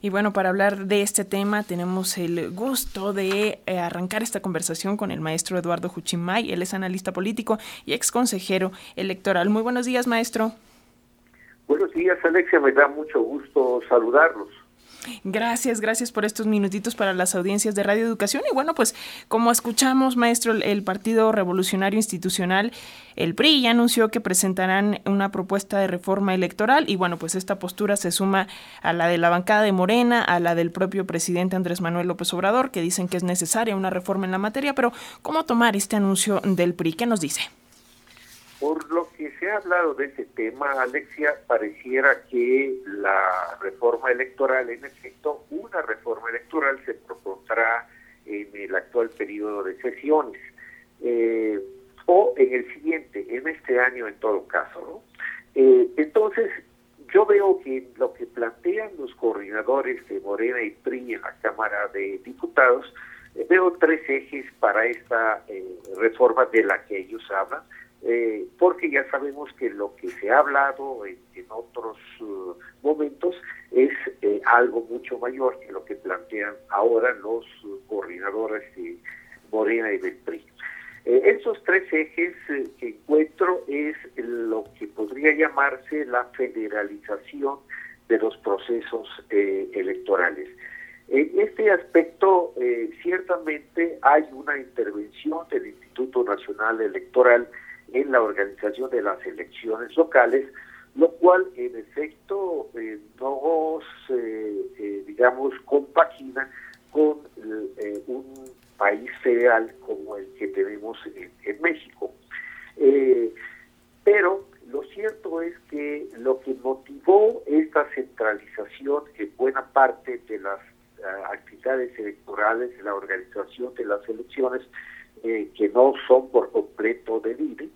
Y bueno, para hablar de este tema tenemos el gusto de eh, arrancar esta conversación con el maestro Eduardo Juchimay. Él es analista político y ex consejero electoral. Muy buenos días, maestro. Buenos días, Alexia. Me da mucho gusto saludarlos. Gracias, gracias por estos minutitos para las audiencias de Radio Educación. Y bueno, pues como escuchamos, maestro, el Partido Revolucionario Institucional, el PRI, ya anunció que presentarán una propuesta de reforma electoral. Y bueno, pues esta postura se suma a la de la bancada de Morena, a la del propio presidente Andrés Manuel López Obrador, que dicen que es necesaria una reforma en la materia. Pero, ¿cómo tomar este anuncio del PRI? ¿Qué nos dice? Por lo se ha hablado de ese tema, Alexia, pareciera que la reforma electoral, en efecto, una reforma electoral se propondrá en el actual periodo de sesiones eh, o en el siguiente, en este año en todo caso. ¿no? Eh, entonces, yo veo que lo que plantean los coordinadores de Morena y PRI en la Cámara de Diputados, eh, veo tres ejes para esta reforma de la que ellos hablan eh, porque ya sabemos que lo que se ha hablado en, otros uh, momentos es eh, algo mucho mayor que lo que plantean ahora los coordinadores de Morena y del PRI. Eh, esos tres ejes que encuentro es lo que podría llamarse la federalización de los procesos electorales. En este aspecto, ciertamente hay una intervención del Instituto Nacional Electoral en la organización de las elecciones locales, lo cual en efecto eh, no se, eh, digamos, compagina con eh, un país federal como el que tenemos en, México. pero lo cierto es que lo que motivó esta centralización en buena parte de las actividades electorales, de la organización de las elecciones, que no son por completo de INE,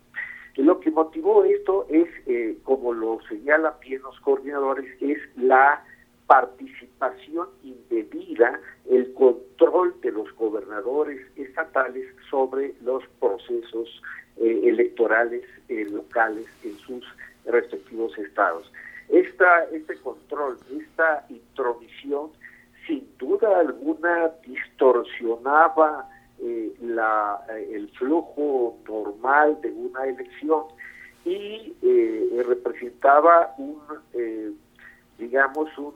lo que motivó esto es, eh, como lo señalan bien los coordinadores, es la participación indebida, el control de los gobernadores estatales sobre los procesos eh, electorales eh, locales en sus respectivos estados. Esta, este control, esta intromisión, sin duda alguna distorsionaba eh, la, eh, el flujo normal de una elección y eh, representaba un, digamos, un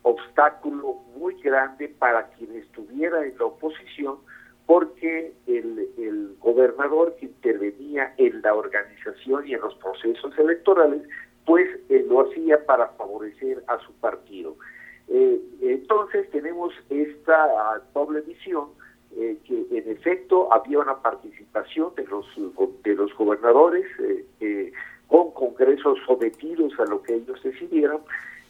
obstáculo muy grande para quien estuviera en la oposición porque el, el gobernador que intervenía en la organización y en los procesos electorales, pues lo hacía para favorecer a su partido. entonces tenemos esta doble visión eh, que en efecto había una participación de los de los gobernadores eh, eh, con congresos sometidos a lo que ellos decidieran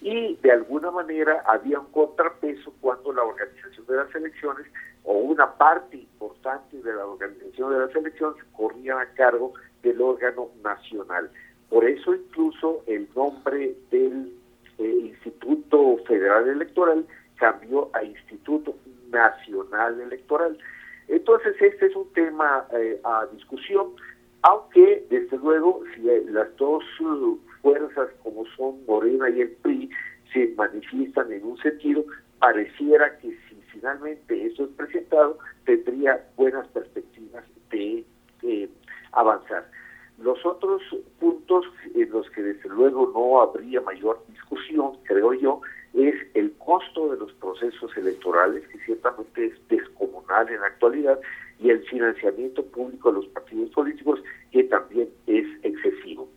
y de alguna manera había un contrapeso cuando la organización de las elecciones o una parte importante de la organización de las elecciones corría a cargo del órgano nacional. Por eso incluso el nombre del Instituto Federal Electoral cambió a Instituto Nacional Electoral. Entonces, este es un tema eh, a discusión, aunque, desde luego, si las dos uh, fuerzas como son Morena y el PRI se manifiestan en un sentido, pareciera que si finalmente eso es presentado, tendría buenas perspectivas de avanzar. Los otros puntos en los que desde luego no habría mayor discusión, creo yo, es el costo de los procesos electorales, que ciertamente es descomunal en la actualidad, y el financiamiento público de los partidos políticos, que también es excesivo.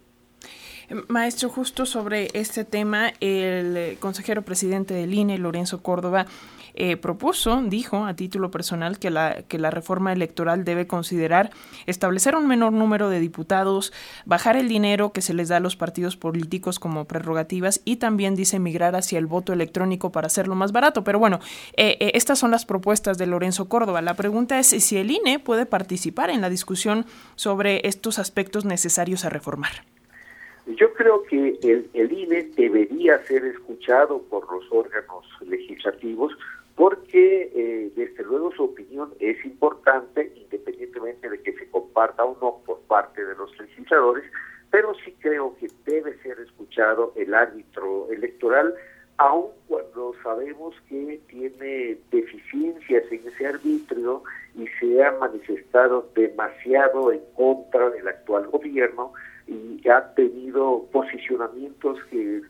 Maestro, justo sobre este tema, el consejero presidente del INE, Lorenzo Córdoba, eh, propuso, dijo a título personal, que la, que la reforma electoral debe considerar establecer un menor número de diputados, bajar el dinero que se les da a los partidos políticos como prerrogativas y también dice migrar hacia el voto electrónico para hacerlo más barato. Pero bueno, eh, eh, estas son las propuestas de Lorenzo Córdoba. La pregunta es si el INE puede participar en la discusión sobre estos aspectos necesarios a reformar. Yo creo que el, el INE debería ser escuchado por los órganos legislativos porque eh, desde luego su opinión es importante independientemente de que se comparta o no por parte de los legisladores, pero sí creo que debe ser escuchado el árbitro electoral aun cuando sabemos que tiene deficiencias en ese arbitrio y se ha manifestado demasiado en contra del actual gobierno y ha tenido posicionamientos que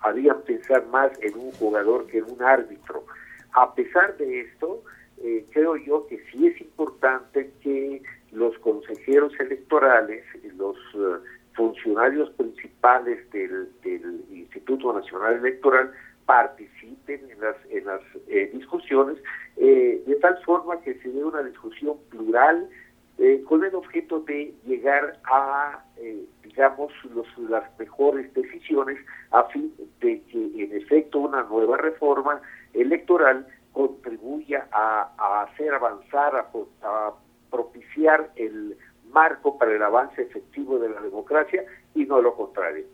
harían pensar más en un jugador que en un árbitro. A pesar de esto, eh, creo yo que sí es importante que los consejeros electorales, los eh, funcionarios principales del, Instituto Nacional Electoral participen en las, en las eh, discusiones de tal forma que se dé una discusión plural con el objeto de llegar a, digamos, los, las mejores decisiones a fin de que en efecto una nueva reforma electoral contribuya a, hacer avanzar, a, propiciar el marco para el avance efectivo de la democracia y no lo contrario.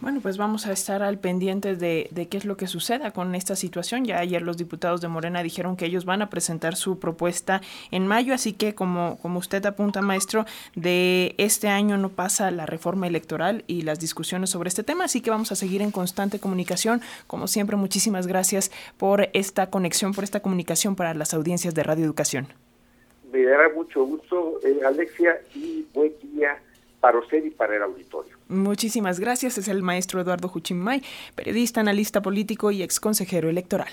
Bueno, pues vamos a estar al pendiente de, de, qué es lo que suceda con esta situación. Ya ayer los diputados de Morena dijeron que ellos van a presentar su propuesta en mayo, así que como, como usted apunta, maestro, de este año no pasa la reforma electoral y las discusiones sobre este tema, así que vamos a seguir en constante comunicación. Como siempre, muchísimas gracias por esta conexión, por esta comunicación para las audiencias de Radio Educación. Me dará mucho gusto, eh, Alexia, y buen día para usted y para el auditorio. Muchísimas gracias. Es el maestro Eduardo Juchimay, periodista, analista político y ex consejero electoral.